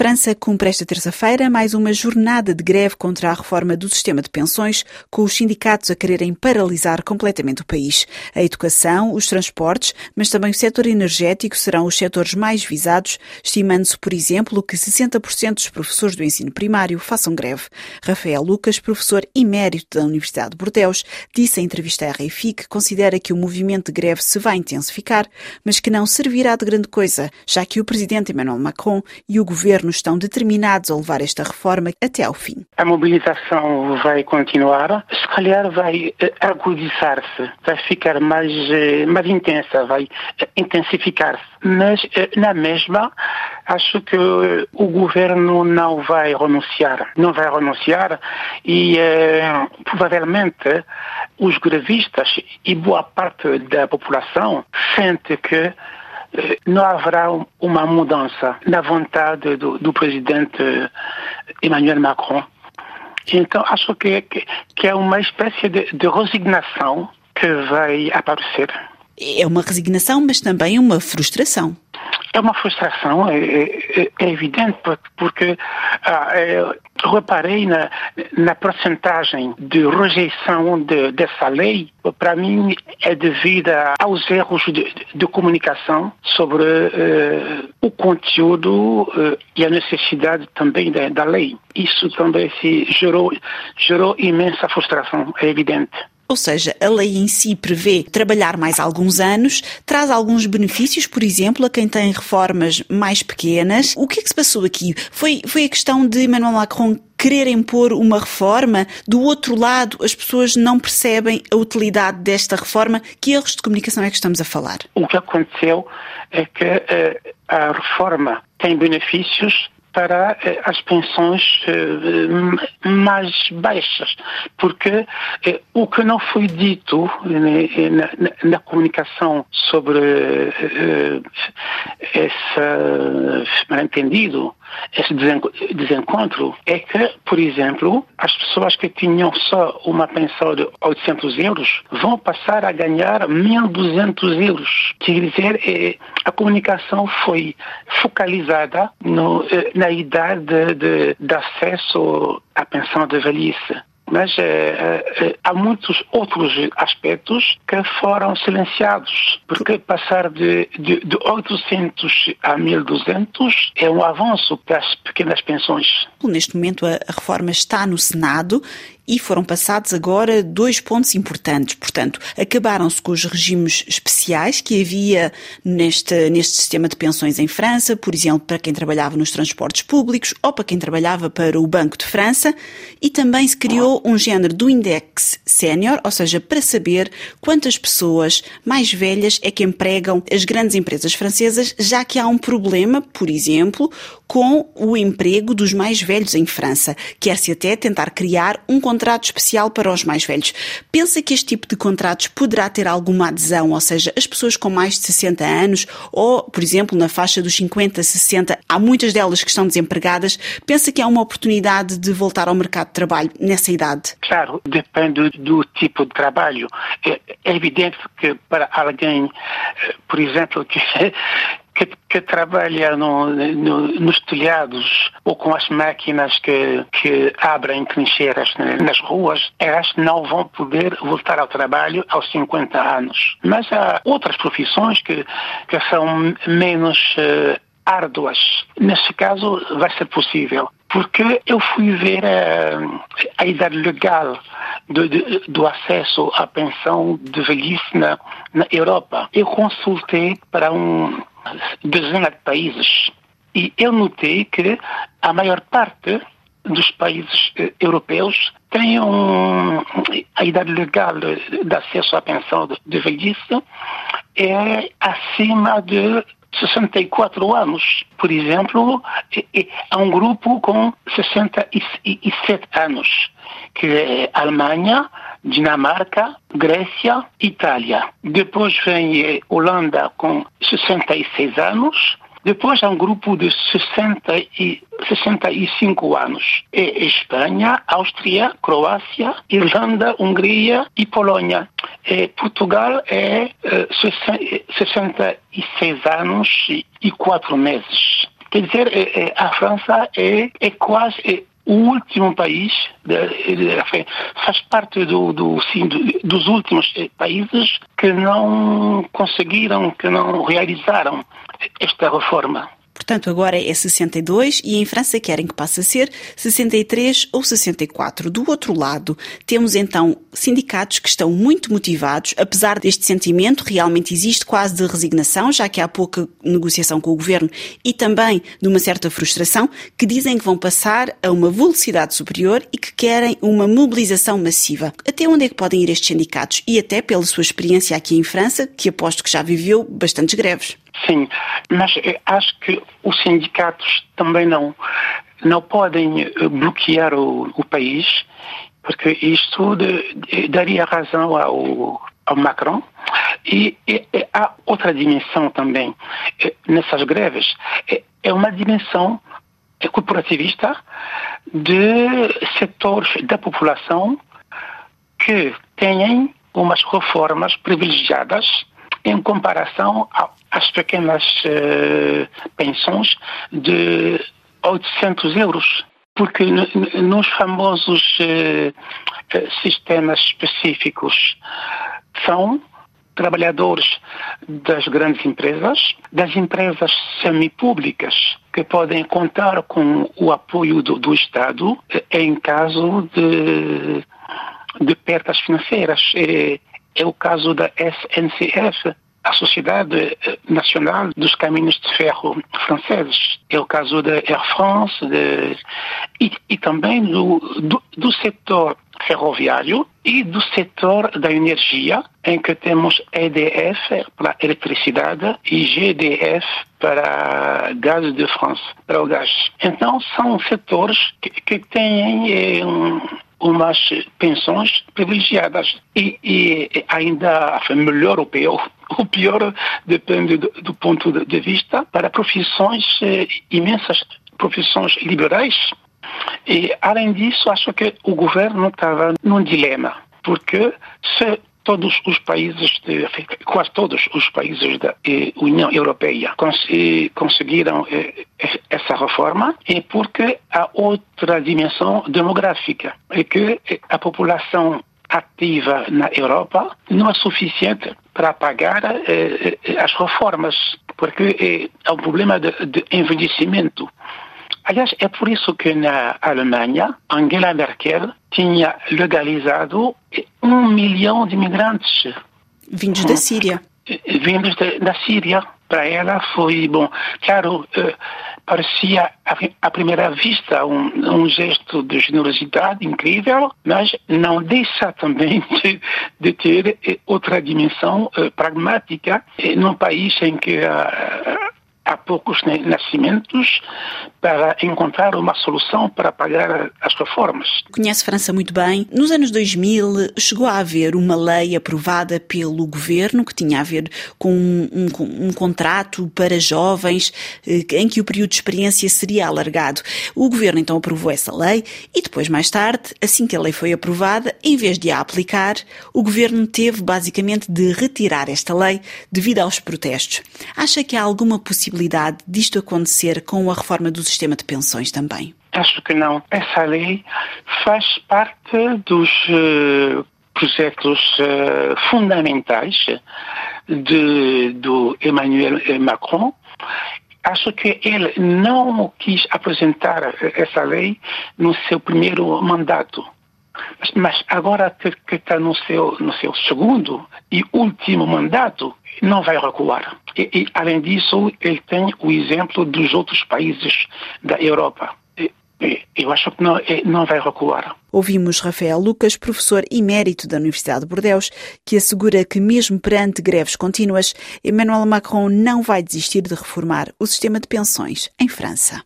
França cumpre esta terça-feira mais uma jornada de greve contra a reforma do sistema de pensões, com os sindicatos a quererem paralisar completamente o país. A educação, os transportes, mas também o setor energético serão os setores mais visados, estimando-se, por exemplo, que 60% dos professores do ensino primário façam greve. Rafael Lucas, professor emérito da Universidade de Bordeaux, disse em entrevista à RFI que considera que o movimento de greve se vai intensificar, mas que não servirá de grande coisa, já que o presidente Emmanuel Macron e o governo estão determinados a levar esta reforma até ao fim. A mobilização vai continuar, se calhar vai eh, agudizar-se, vai ficar mais, eh, mais intensa, vai eh, intensificar-se. Mas, na mesma, acho que o governo não vai renunciar. Não vai renunciar e, provavelmente, os grevistas e boa parte da população sente que não haverá uma mudança na vontade do, do presidente Emmanuel Macron. Então, acho que, que, que é uma espécie de, de resignação que vai aparecer. É uma resignação, mas também uma frustração. É uma frustração, é, é, é evidente, porque ah, é, reparei na, na porcentagem de rejeição de, dessa lei, para mim é devida aos erros de, de comunicação sobre uh, o conteúdo uh, e a necessidade também da, da lei. Isso também se gerou, gerou imensa frustração, é evidente. Ou seja, a lei em si prevê trabalhar mais alguns anos, traz alguns benefícios, por exemplo, a quem tem reformas mais pequenas. O que é que se passou aqui? Foi, foi a questão de Emmanuel Macron querer impor uma reforma, do outro lado, as pessoas não percebem a utilidade desta reforma. Que erros de comunicação é que estamos a falar? O que aconteceu é que uh, a reforma tem benefícios para eh, as pensões eh, mais baixas, porque eh, o que não foi dito na comunicação sobre esse mal-entendido, esse desencontro, é que, por exemplo, as pessoas que tinham só uma pensão de 800 euros vão passar a ganhar 1.200 euros. Quer dizer, a comunicação foi focalizada no, na idade de, de, de acesso à pensão de velhice mas é, é, há muitos outros aspectos que foram silenciados, porque passar de, de, de 800 a 1200 é um avanço para as pequenas pensões. Neste momento a reforma está no Senado e foram passados agora dois pontos importantes. Portanto, acabaram-se com os regimes especiais que havia neste, neste sistema de pensões em França, por exemplo, para quem trabalhava nos transportes públicos ou para quem trabalhava para o Banco de França, e também se criou um género do index sénior, ou seja, para saber quantas pessoas mais velhas é que empregam as grandes empresas francesas, já que há um problema, por exemplo, com o emprego dos mais velhos em França. Quer-se até tentar criar um contrato especial para os mais velhos. Pensa que este tipo de contratos poderá ter alguma adesão, ou seja, as pessoas com mais de 60 anos ou, por exemplo, na faixa dos 50, 60, há muitas delas que estão desempregadas. Pensa que há uma oportunidade de voltar ao mercado de trabalho nessa idade? Claro, depende do tipo de trabalho. É, é evidente que para alguém, eh, por exemplo, que que, que trabalha no, no, nos telhados ou com as máquinas que, que abrem trincheiras nas ruas, elas não vão poder voltar ao trabalho aos 50 anos. Mas há outras profissões que, que são menos uh, árduas. Nesse caso, vai ser possível. Porque eu fui ver a, a idade legal do, do, do, acesso à pensão de velhice na, na Europa. Eu consultei para um, dezena de países. E eu notei que a maior parte dos países eh, europeus tem um, a idade legal de, acesso à pensão de, velhice é acima de 64 anos. Por exemplo, há um grupo com 67 anos, que é Alemanha, Dinamarca, Grécia, Itália. Depois vem eh, Holanda com 66 anos. Depois há um grupo de 60 e 65 anos. É Espanha, Áustria, Croácia, Irlanda, Hungria e Polônia. É, Portugal é 66 eh, anos e 4 meses. Quer dizer, é, é, a França é, é quase é o último país, faz parte do, do, sim, dos últimos países que não conseguiram, que não realizaram esta reforma. Portanto, agora é 62 e em França querem que passe a ser 63 ou 64. Do outro lado, temos então sindicatos que estão muito motivados, apesar deste sentimento, realmente existe quase de resignação, já que há pouca negociação com o governo e também de uma certa frustração, que dizem que vão passar a uma velocidade superior e que querem uma mobilização massiva. Até onde é que podem ir estes sindicatos? E até pela sua experiência aqui em França, que aposto que já viveu bastantes greves. Sim, mas acho que os sindicatos também não, não podem eh, bloquear o, o país, porque isto de, daria razão ao, ao Macron. E, e, e, há outra dimensão também eh, nessas greves. É, é uma dimensão corporativista de setores da população que têm umas reformas privilegiadas em comparação às pequenas uh, pensões de 800 euros. Porque nos famosos uh, sistemas específicos são trabalhadores das grandes empresas, das empresas semipúblicas, que podem contar com o apoio do, do Estado em caso de, de perdas financeiras. É o caso da SNCF, a Sociedade eh, Nacional dos Caminhos de Ferro franceses. É o caso da Air France de, e, e, também do, do, do, setor ferroviário e do setor da energia, em que temos EDF para eletricidade e GDF para gás de France, para o gás. Então, são setores que, que têm eh, um, umas pensões privilegiadas. E, e ainda melhor ou pior, o pior depende do, do ponto de vista para profissões eh, imensas, profissões liberais. E, além disso, acho que o governo estava num dilema, porque se todos os países, de, quase todos os países da eh, União Europeia cons conseguiram eh, essa reforma é porque há outra dimensão demográfica, é que a população ativa na Europa não é suficiente para pagar eh, as reformas, porque é um problema de, de envelhecimento. Aliás, é por isso que na Alemanha, Angela Merkel tinha legalizado um milhão de imigrantes. Vindos da Síria. Vindos da Síria. Para ela foi, bom, claro, uh, parecia à primeira vista um, um, gesto de generosidade incrível, mas não deixa também de, de ter eh, outra dimensão pragmática num país em que uh, há poucos nascimentos para encontrar uma solução para pagar as reformas. Conhece França muito bem. Nos anos 2000 chegou a haver uma lei aprovada pelo governo que tinha a ver com um, um, um contrato para jovens eh, em que o período de experiência seria alargado. O governo então aprovou essa lei e depois, mais tarde, assim que a lei foi aprovada, em vez de a aplicar, o governo teve basicamente de retirar esta lei devido aos protestos. Acha que há alguma possibilidade disto acontecer com a reforma do sistema de pensões também? Acho que não. Essa lei faz parte dos uh, projetos uh, fundamentais de, do Emmanuel Macron acho que ele não quis apresentar essa lei no seu primeiro mandato. Mas, mas agora que está no seu, no seu segundo e último mandato, não vai recuar. E, e, além disso, ele tem o exemplo dos outros países da Europa. Eu acho que não, não vai recuar. Ouvimos Rafael Lucas, professor emérito da Universidade de Bordeus, que assegura que, mesmo perante greves contínuas, Emmanuel Macron não vai desistir de reformar o sistema de pensões em França.